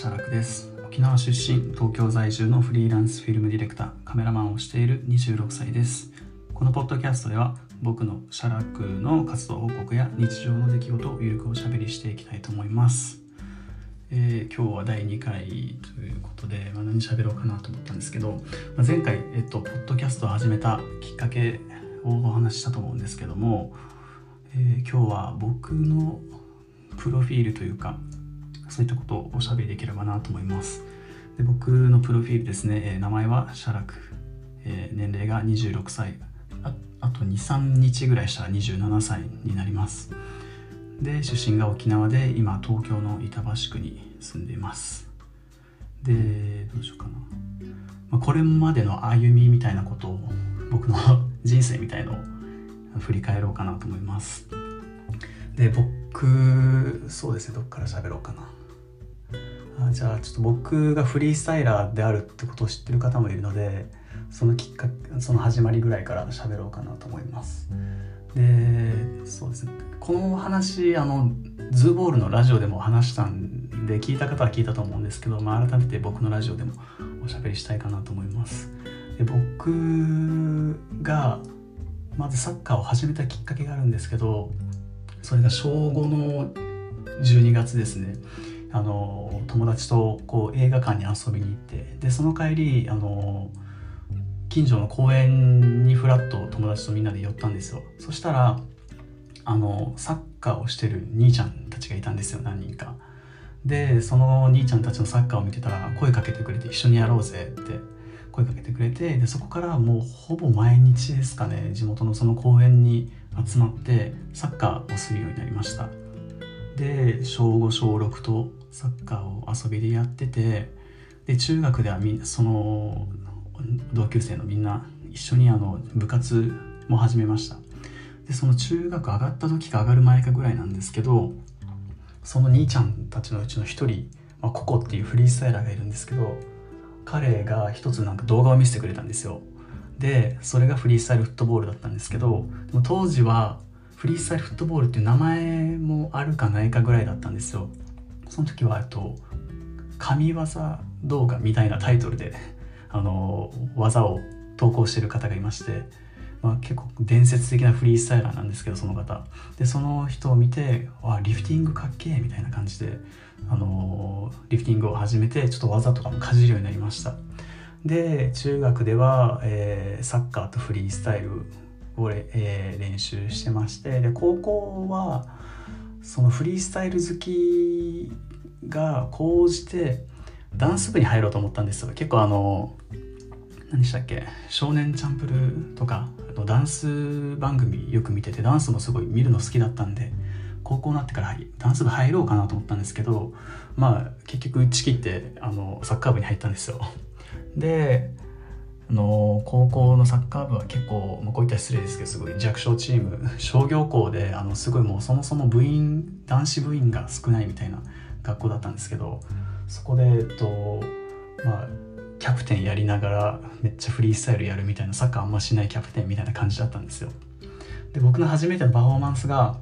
シャラクです。沖縄出身東京在住のフリーランスフィルムディレクターカメラマンをしている26歳です。このポッドキャストでは僕のシャラクの活動報告や日常の出来事をゆるくおしゃべりしていきたいと思います。えー、今日は第2回ということで、まあ、何喋ろうかなと思ったんですけど、まあ、前回、えっと、ポッドキャストを始めたきっかけをお話ししたと思うんですけども、えー、今日は僕のプロフィールというかういったことをおしゃべりできればなと思います。で僕のプロフィールですね、え、名前はシャラク、え、年齢が26歳。ああと23日ぐらいしたら27歳になります。で出身が沖縄で今東京の板橋区に住んでいます。でどうしようかな、まあ、これまでの歩みみたいなことを僕の人生みたいのを振り返ろうかなと思います。で僕そうですね。どっから喋ろうかな。あじゃあちょっと僕がフリースタイラーであるってことを知ってる方もいるのでそのきっかけその始まりぐらいから喋ろうかなと思います。でそうですねこの話あのズーボールのラジオでも話したんで聞いた方は聞いたと思うんですけど、まあ、改めて僕のラジオでもおしゃべりしたいかなと思います。で僕がまずサッカーを始めたきっかけがあるんですけどそれが小5の12月ですねあの友達とこう映画館に遊びに行ってでその帰りあの近所の公園にふらっと友達とみんなで寄ったんですよ。そしたらあのサッカーをしてる兄ちゃんたちがいたんですよ何人か。でその兄ちゃんたちのサッカーを見てたら声かけてくれて一緒にやろうぜって声かけてくれてでそこからもうほぼ毎日ですかね地元のその公園に集まってサッカーをするようになりました。で小5小6とサッカーを遊びでやっててで中学ではみその同級生のみんな一緒にあの部活も始めました。でその中学上がった時か上がる前かぐらいなんですけどその兄ちゃんたちのうちの一人、まあ、ココっていうフリースタイラーがいるんですけど彼が一つなんか動画を見せてくれたんですよ。でそれがフリースタイルフットボールだったんですけど当時はフリースタイルフットボールっていう名前もあるかないかぐらいだったんですよ。その時はと神業動画みたいなタイトルで あの技を投稿してる方がいまして、まあ、結構伝説的なフリースタイラーなんですけどその方。でその人を見てわリフティングかっけえみたいな感じであのリフティングを始めてちょっと技とかもかじるようになりました。で中学では、えー、サッカーとフリースタイルを、えー、練習してましてで高校はそのフリースタイル好きが高じてダンス部に入ろうと思ったんですよ。結構あの何でしたっけ？少年チャンプルーとかのダンス番組よく見ててダンスもすごい見るの好きだったんで高校になってからダンス部入ろうかなと思ったんですけどまあ結局打ち切ってあのサッカー部に入ったんですよ。であの高校のサッカー部は結構、まあ、こういった失礼ですけどすごい弱小チーム 商業校であのすごいもうそもそも部員男子部員が少ないみたいな学校だったんですけどそこでえっとまあキャプテンやりながらめっちゃフリースタイルやるみたいなサッカーあんましないキャプテンみたいな感じだったんですよ。で僕の初めてのパフォーマンスが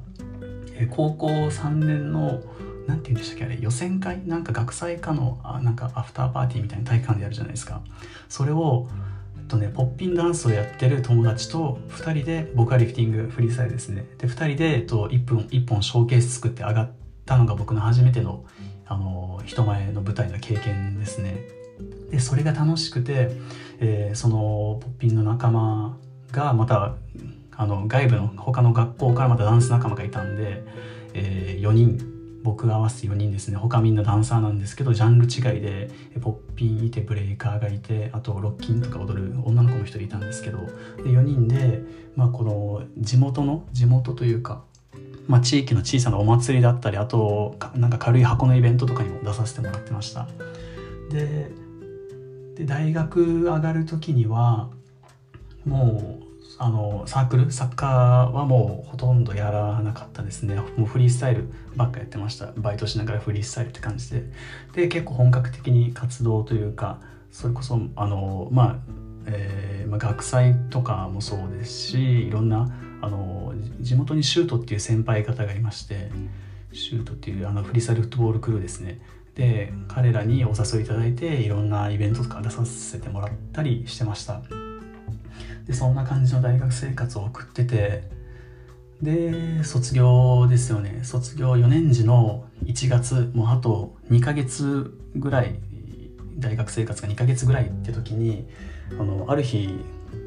高校3年の何て言うんでしたっけあれ予選会？なんか学祭かのあなんかアフターパーティーみたいな体育館でやるじゃないですか。それをとね、ポッピンダンスをやってる友達と2人で僕はリフティングフリースタイルですね。で2人で、えっと、1分1本ショーケース作って上がったのが僕の初めてのあの人前の舞台の経験ですね。でそれが楽しくて、えー、そのポッピンの仲間がまたあの外部の他の学校からまたダンス仲間がいたんで、えー、4人僕が合わせて4人ですね。他みんなダンサーなんですけどジャンル違いでポッピンいてブレイカーがいてあとロッキンとか踊る女の子も1人いたんですけどで4人で、まあ、この地元の地元というか、まあ、地域の小さなお祭りだったりあとなんか軽い箱のイベントとかにも出させてもらってました。でで大学上がる時にはもうあのサークルサッカーはもうほとんどやらなかったですね。もうフリースタイルばっかやってました。バイトしながらフリースタイルって感じで。で結構本格的に活動というかそれこそあのまあ、えーまあ、学祭とかもそうですしいろんなあの地元にシュートっていう先輩方がいましてシュートっていうあのフリースタイルフットボールクルーですね。で彼らにお誘いいただいていろんなイベントとか出させてもらったりしてました。でそんな感じの大学生活を送ってて。で卒業ですよね。卒業4年時の1月もうあと2ヶ月ぐらい大学生活が2ヶ月ぐらいって時にあのある日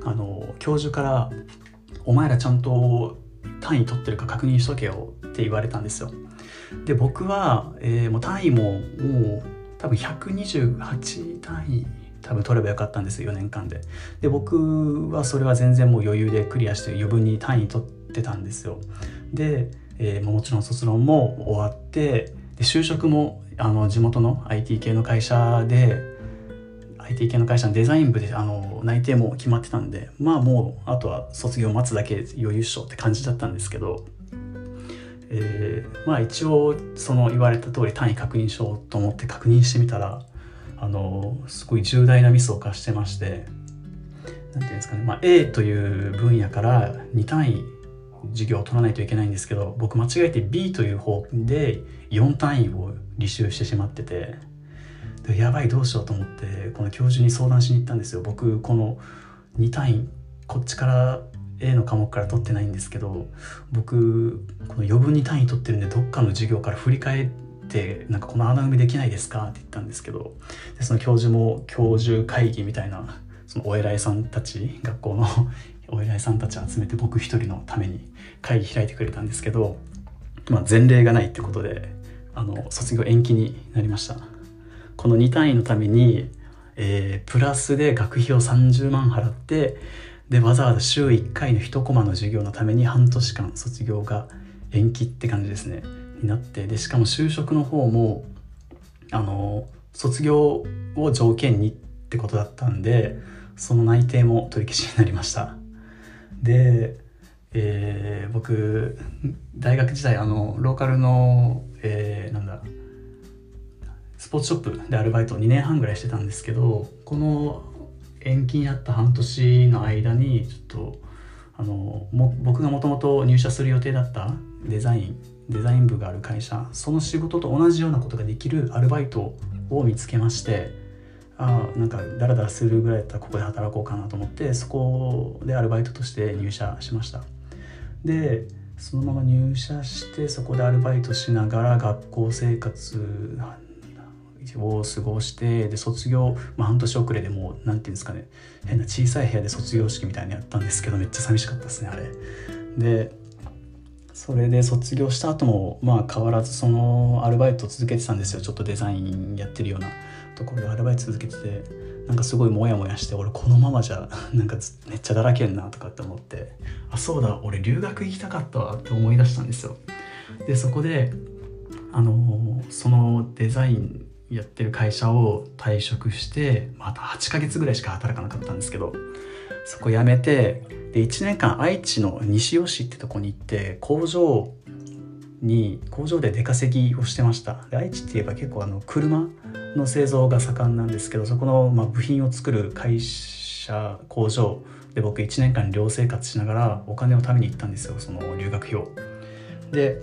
あの教授から「お前らちゃんと単位取ってるか確認しとけよ」って言われたんですよ。で僕は、えー、もう単位ももう多分128単位多分取ればよかったんです4年間で。で僕はそれは全然もう余裕でクリアして余分に単位取ってたんですよ。で、えー、もちろん卒論も終わってで就職もあの地元の IT 系の会社で IT 系の会社のデザイン部であの内定も決まってたんでまあもうあとは卒業待つだけ余裕っしょって感じだったんですけどえー、まあ一応その言われた通り単位確認しようと思って確認してみたらあのすごい重大なミスを犯してまして何て言うんですかね、まあ、A という分野から2単位授業を取らないといけないんですけど僕間違えて B という方で4単位を履修してしまっててでやばいどうしようと思ってこの教授に相談しに行ったんですよ。僕この2単位こっちから A の科目から取ってないんですけど僕この余分に単位取ってるんでどっかの授業から振り返ってなんかこの穴埋めできないですか？って言ったんですけどでその教授も教授会議みたいなそのお偉いさんたち学校の お偉いさんたち集めて僕一人のために会議開いてくれたんですけど、まあ、前例がないってことであの卒業延期になりました。この2単位のために、えー、プラスで学費を30万払ってでわざわざ週1回の1コマの授業のために半年間卒業が延期って感じですね。になってでしかも就職の方もあの卒業を条件にってことだったんでその内定も取り消しになりました。で、えー、僕大学時代あのローカルの、えー、なんだスポーツショップでアルバイトを2年半ぐらいしてたんですけどこの延期になった半年の間にちょっとあのも僕がもともと入社する予定だったデザインデザイン部がある会社その仕事と同じようなことができるアルバイトを見つけましてあなんかダラダラするぐらいだったらここで働こうかなと思ってそこでアルバイトとして入社しましたでそのまま入社してそこでアルバイトしながら学校生活を過ごしてで卒業、まあ、半年遅れでもう何て言うんですかね変な小さい部屋で卒業式みたいにやったんですけどめっちゃ寂しかったですねあれ。でそれで卒業した後もまあ変わらずそのアルバイト続けてたんですよ。ちょっとデザインやってるような。ところでアルバイト続けててなんかすごいモヤモヤして俺このままじゃなんかめっちゃだらけんなとかって思って。あそうだ俺留学行きたかったわって思い出したんですよ。でそこであのそのデザインやってる会社を退職してまた8ヶ月ぐらいしか働かなかったんですけどそこ辞めてで1年間愛知の西尾市ってとこに行って工場に工場で出稼ぎをしてました。愛知って言えば結構あの車の製造が盛んなんですけどそこのま部品を作る会社工場で僕1年間寮生活しながらお金を貯めに行ったんですよその留学費を。で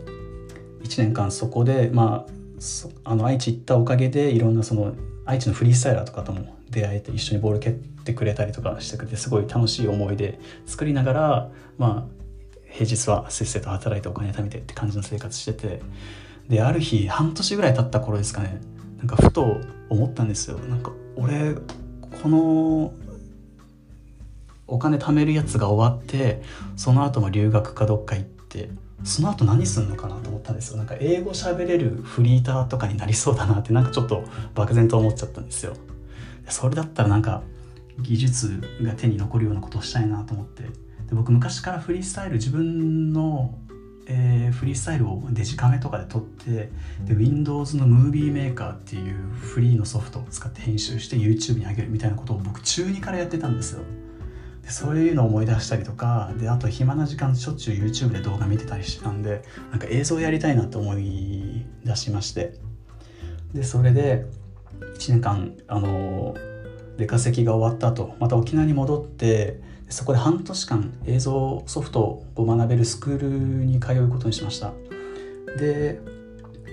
1年間そこでまああの愛知行ったおかげでいろんなその愛知のフリースタイラーとかとも出会えて一緒にボール蹴ってくれたりとかしてくれてすごい楽しい思い出作りながらまあ平日はせっせと働いてお金貯めてって感じの生活しててである日半年ぐらい経った頃ですかねなんかふと思ったんですよ。なんか俺このお金貯めるやつが終わってその後も留学かどっか行ってその後何すんのかなと思ったんですよ。なんか英語喋れるフリーターとかになりそうだなってなんかちょっと漠然と思っちゃったんですよ。それだったらなんか技術が手に残るようなことをしたいなと思って。で僕昔からフリースタイル自分の、えー、フリースタイルをデジカメとかで撮ってで Windows のムービーメーカーっていうフリーのソフトを使って編集して YouTube に上げるみたいなことを僕中2からやってたんですよ。でそういうのを思い出したりとかであと暇な時間しょっちゅう YouTube で動画見てたりしてたんでなんか映像やりたいなと思い出しまして。でそれで1年間あの出稼ぎが終わった後また沖縄に戻ってそこで半年間映像ソフトを学べるスクールに通うことにしました。で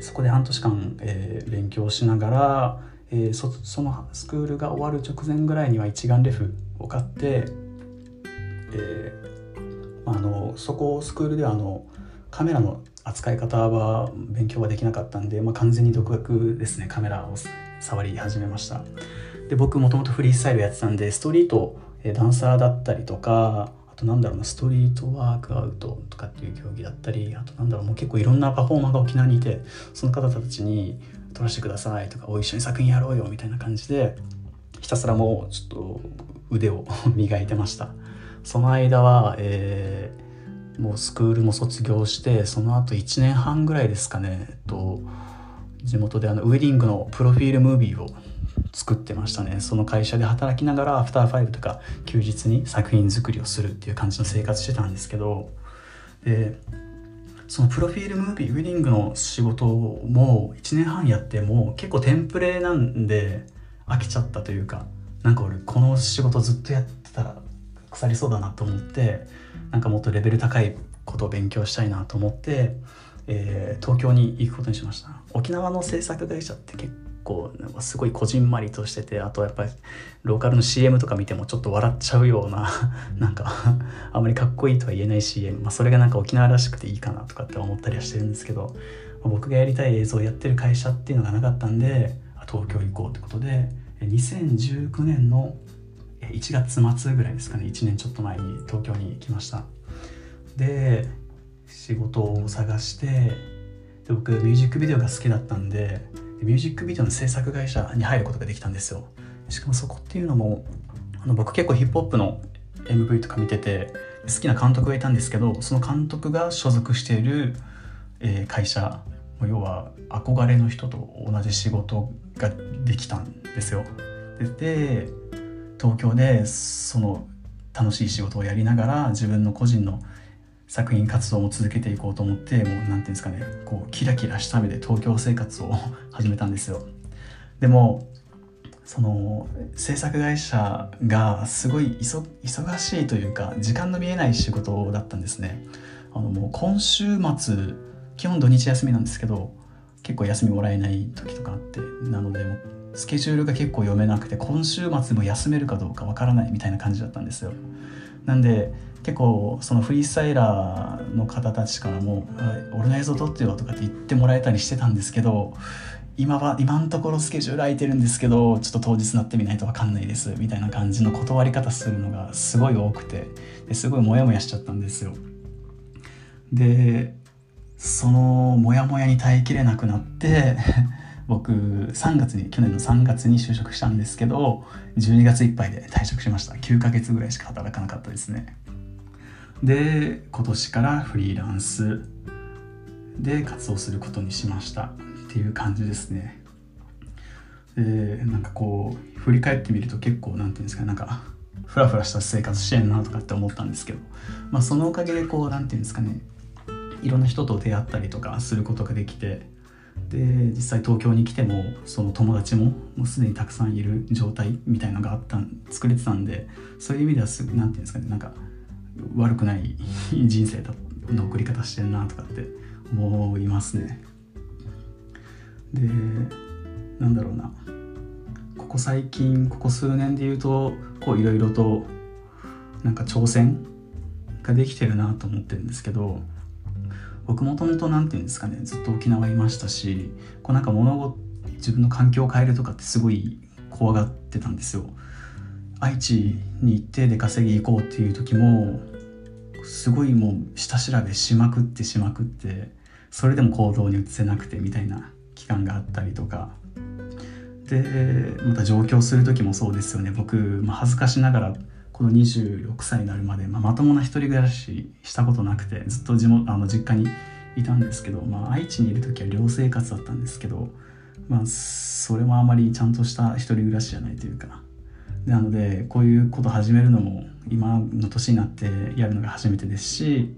そこで半年間、えー、勉強しながら、えー、そそのスクールが終わる直前ぐらいには一眼レフを買って、えー、あのそこスクールではあのカメラの扱い方は勉強はできなかったんで、まあ、完全に独学ですねカメラを。触り始めました。で僕もともとフリースタイルやってたんでストリートダンサーだったりとかあとなんだろうなストリートワークアウトとかっていう競技だったりあとなんだろうもう結構いろんなパフォーマーが沖縄にいてその方たちに撮らせてくださいとかお一緒に作品やろうよみたいな感じでひたすらもうちょっと腕を 磨いてました。その間は、えー、もうスクールも卒業してその後1年半ぐらいですかね、えっと、地元であのウェディングのプロフィールムービーを作ってましたね。その会社で働きながらアフターファイブとか休日に作品作りをするっていう感じの生活してたんですけどでそのプロフィールムービーウェディングの仕事も1年半やっても結構テンプレなんで飽きちゃったというかなんか俺この仕事ずっとやってたら腐りそうだなと思ってなんかもっとレベル高いことを勉強したいなと思って、えー、東京に行くことにしました。沖縄の制作会社って結構なんかすごいこじんまりとしててあとやっぱりローカルの CM とか見てもちょっと笑っちゃうような なんかあまりかっこいいとは言えない CM、まあ、それがなんか沖縄らしくていいかなとかって思ったりはしてるんですけど、まあ、僕がやりたい映像をやってる会社っていうのがなかったんで東京行こうってことで2019年の1月末ぐらいですかね。1年ちょっと前に東京に来ました。で仕事を探してで僕ミュージックビデオが好きだったんでミュージックビデオの制作会社に入ることができたんですよ。しかもそこっていうのもあの僕結構ヒップホップの MV とか見てて好きな監督がいたんですけどその監督が所属している、えー、会社要は憧れの人と同じ仕事ができたんですよ。で東京でその楽しい仕事をやりながら自分の個人の作品活動も続けていこうと思ってもう何て言うんですかねこうキラキラした目で東京生活を 始めたんですよ。でもその制作会社がすごい忙しいというか時間の見えない仕事だったんですね。あのもう今週末基本土日休みなんですけど結構休みもらえない時とかあってなのでもスケジュールが結構読めなくて今週末も休めるかどうかわからないみたいな感じだったんですよ。なんで結構そのフリースタイラーの方たちからも「俺の映像撮ってよ」とかって言ってもらえたりしてたんですけど今は今のところスケジュール空いてるんですけどちょっと当日なってみないと分かんないですみたいな感じの断り方するのがすごい多くてですごいモヤモヤしちゃったんですよ。でそのモヤモヤに耐えきれなくなって 僕3月に去年の3月に就職したんですけど12月いっぱいで退職しました。9ヶ月ぐらいしか働かなかったですね。で今年からフリーランス。で活動することにしました。っていう感じですね。でなんかこう振り返ってみると結構何て言うんですかなんかフラフラした生活してんなとかって思ったんですけど、まあ、そのおかげでこう何て言うんですかね。いろんな人と出会ったりとかすることができて。で実際東京に来てもその友達ももうすでにたくさんいる状態みたいのがあった作れてたんでそういう意味ではす何て言うんですかね。なんか悪くない人生の送り方してんなとかって思いますね。でなんだろうな。ここ最近ここ数年で言うとこういろいろとなんか挑戦ができてるなと思ってるんですけど僕もともと何て言うんですかねずっと沖縄いましたしこうなんか物事自分の環境を変えるとかってすごい怖がってたんですよ。愛知に行って出稼ぎ行こうっていう時もすごいもう下調べしまくってしまくってそれでも行動に移せなくてみたいな期間があったりとか。でまた上京する時もそうですよね。僕、まあ、恥ずかしながらこの26歳になるまで、まあ、まともな一人暮らししたことなくてずっと地元あの実家にいたんですけど、まあ、愛知にいる時は寮生活だったんですけど、まあ、それもあまりちゃんとした一人暮らしじゃないというかなのでこういうこと始めるのも今の年になってやるのが初めてですし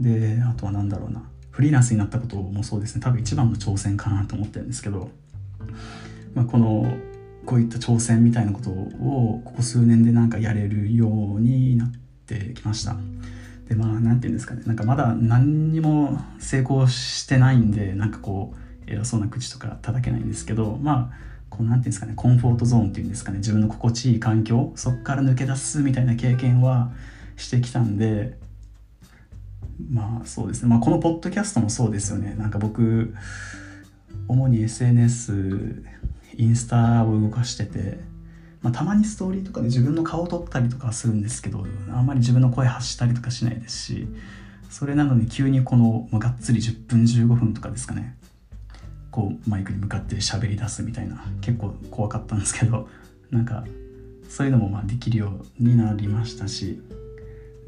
であとは何だろうなフリーランスになったこともそうですね多分一番の挑戦かなと思ってるんですけど、まあ、このこういった挑戦みたいなことをここ数年でなんかやれるようになってきました。でまあ何て言うんですかねなんかまだ何にも成功してないんでなんかこう偉そうな口とか叩けないんですけどまあこう何て言うんですかねコンフォートゾーンっていうんですかね自分の心地いい環境そこから抜け出すみたいな経験はしてきたんでまあそうですね。まあこのポッドキャストもそうですよね。なんか僕主に SNS インスタを動かしてて、まあ、たまにストーリーとかで自分の顔を撮ったりとかするんですけどあんまり自分の声発したりとかしないですしそれなのに急にこの、ま、がっつり10分15分とかですかねこうマイクに向かって喋り出すみたいな結構怖かったんですけど なんかそういうのもまあできるようになりましたし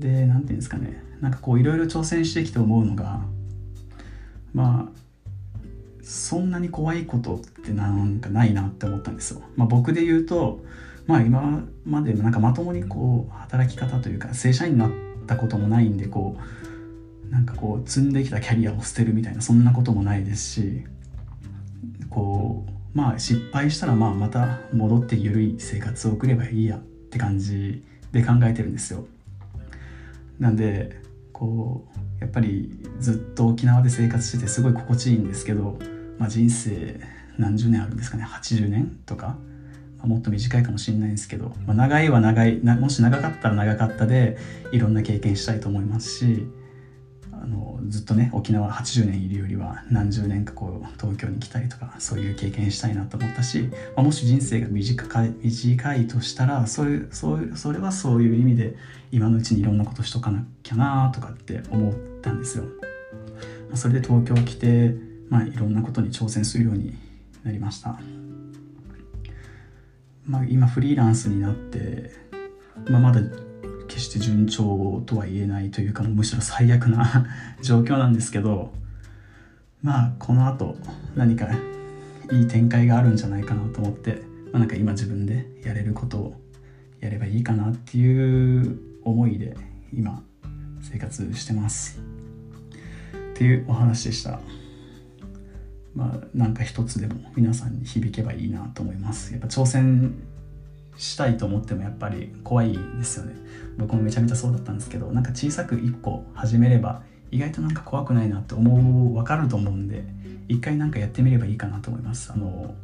で何て言うんですかねなんかこういろいろ挑戦してきて思うのがまあそんなに怖いことってなんかないなって思ったんですよ。まあ、僕で言うと、まあ、今までなんかまともにこう働き方というか正社員になったこともないんでこうなんかこう積んできたキャリアを捨てるみたいなそんなこともないですしこうまあ失敗したらまあまた戻って緩い生活を送ればいいやって感じで考えてるんですよ。なんでこうやっぱりずっと沖縄で生活しててすごい心地いいんですけどまあ、人生何十年あるんですかね80年とか、まあ、もっと短いかもしれないんですけど、まあ、長いは長いもし長かったら長かったでいろんな経験したいと思いますしあのずっとね沖縄80年いるよりは何十年かこう東京に来たりとかそういう経験したいなと思ったし、まあ、もし人生が短い短いとしたらそういうそうそれはそういう意味で今のうちにいろんなことしとかなきゃなとかって思ったんですよ。それで東京来てまあ、いろんなことに挑戦するようになりました、まあ、今フリーランスになって、まあ、まだ決して順調とは言えないというかむしろ最悪な 状況なんですけどまあこのあと何かいい展開があるんじゃないかなと思って、まあ、なんか今自分でやれることをやればいいかなっていう思いで今生活してますっていうお話でした。まあ、なんか一つでも皆さんに響けばいいなと思いますやっぱ挑戦したいと思ってもやっぱり怖いですよね。僕もめちゃめちゃそうだったんですけどなんか小さく一個始めれば意外となんか怖くないなって思う分かると思うんで一回なんかやってみればいいかなと思います。あの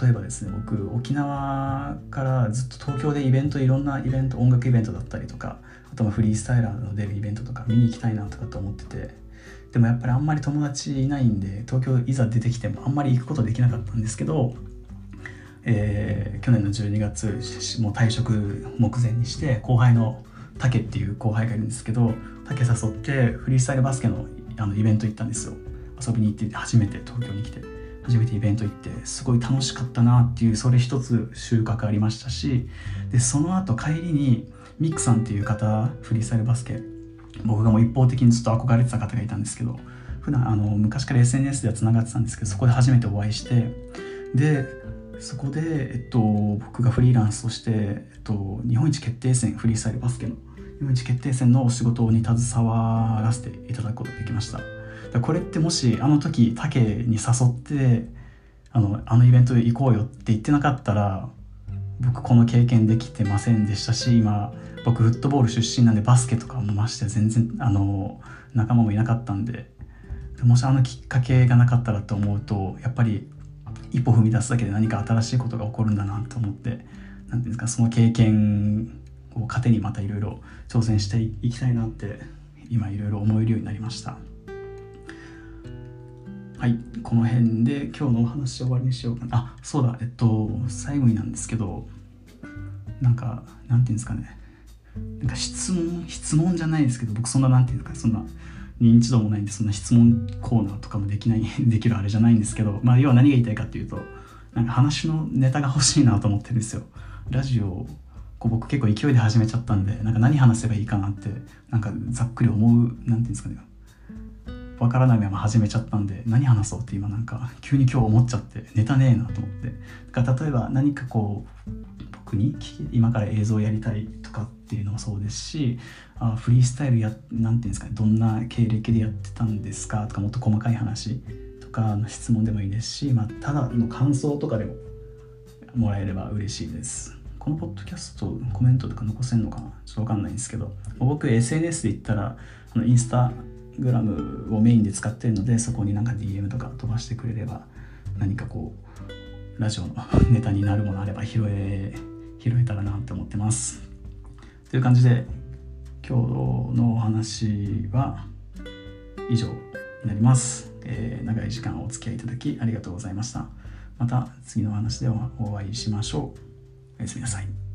例えばですね僕沖縄からずっと東京でイベントいろんなイベント音楽イベントだったりとかあとはフリースタイラーの出るイベントとか見に行きたいなとかと思っててでもやっぱりあんまり友達いないんで東京いざ出てきてもあんまり行くことできなかったんですけど、えー、去年の12月もう退職目前にして後輩の竹っていう後輩がいるんですけど竹誘ってフリースタイルバスケのあのイベント行ったんですよ。遊びに行って初めて東京に来て。初めてイベント行ってすごい楽しかったなっていうそれ一つ収穫ありましたしでその後帰りにミックさんっていう方フリースタイルバスケ僕がもう一方的にずっと憧れてた方がいたんですけど普段あの昔から SNS ではつながってたんですけどそこで初めてお会いしてでそこで、えっと、僕がフリーランスとして、えっと、日本一決定戦フリースタイルバスケの日本一決定戦のお仕事に携わらせていただくことができました。これってもしあの時竹に誘ってあのあのイベント行こうよって言ってなかったら僕この経験できてませんでしたし今僕フットボール出身なんでバスケとかもまして全然あの仲間もいなかったんでもしあのきっかけがなかったらと思うとやっぱり一歩踏み出すだけで何か新しいことが起こるんだなと思って何ていうんですかその経験を糧にまたいろいろ挑戦していきたいなって今いろいろ思えるようになりました。はいこの辺で今日のお話終わりにしようかな。あそうだえっと最後になんですけどなんかなんていうんですかね。なんか質問質問じゃないですけど僕そんななんていうかそんな認知度もないんでそんな質問コーナーとかもできない できるあれじゃないんですけどまあ要は何が言いたいかっていうとなんか話のネタが欲しいなと思ってるんですよ。ラジオこう僕結構勢いで始めちゃったんでなんか何話せばいいかなってなんかざっくり思う何ていうんですかね。わからないまま始めちゃったんで何話そうって今なんか急に今日思っちゃってネタねえなと思って。だから例えば何かこうに今から映像やりたいとかっていうのもそうですしあフリースタイルや何て言うんですかねどんな経歴でやってたんですかとかもっと細かい話とかの質問でもいいですし、まあ、ただの感想とかでももらえれば嬉しいです。このポッドキャストコメントとか残せんのかな？ちょっとわかんないんですけど僕 SNS で言ったらあのインスタグラムをメインで使ってるのでそこになんか DM とか飛ばしてくれれば何かこうラジオのネタになるものあれば拾え拾えたらなって思ってます。という感じで今日のお話は以上になります、えー、長い時間お付き合いいただきありがとうございました。また次のお話でお会いしましょう。おやすみなさい。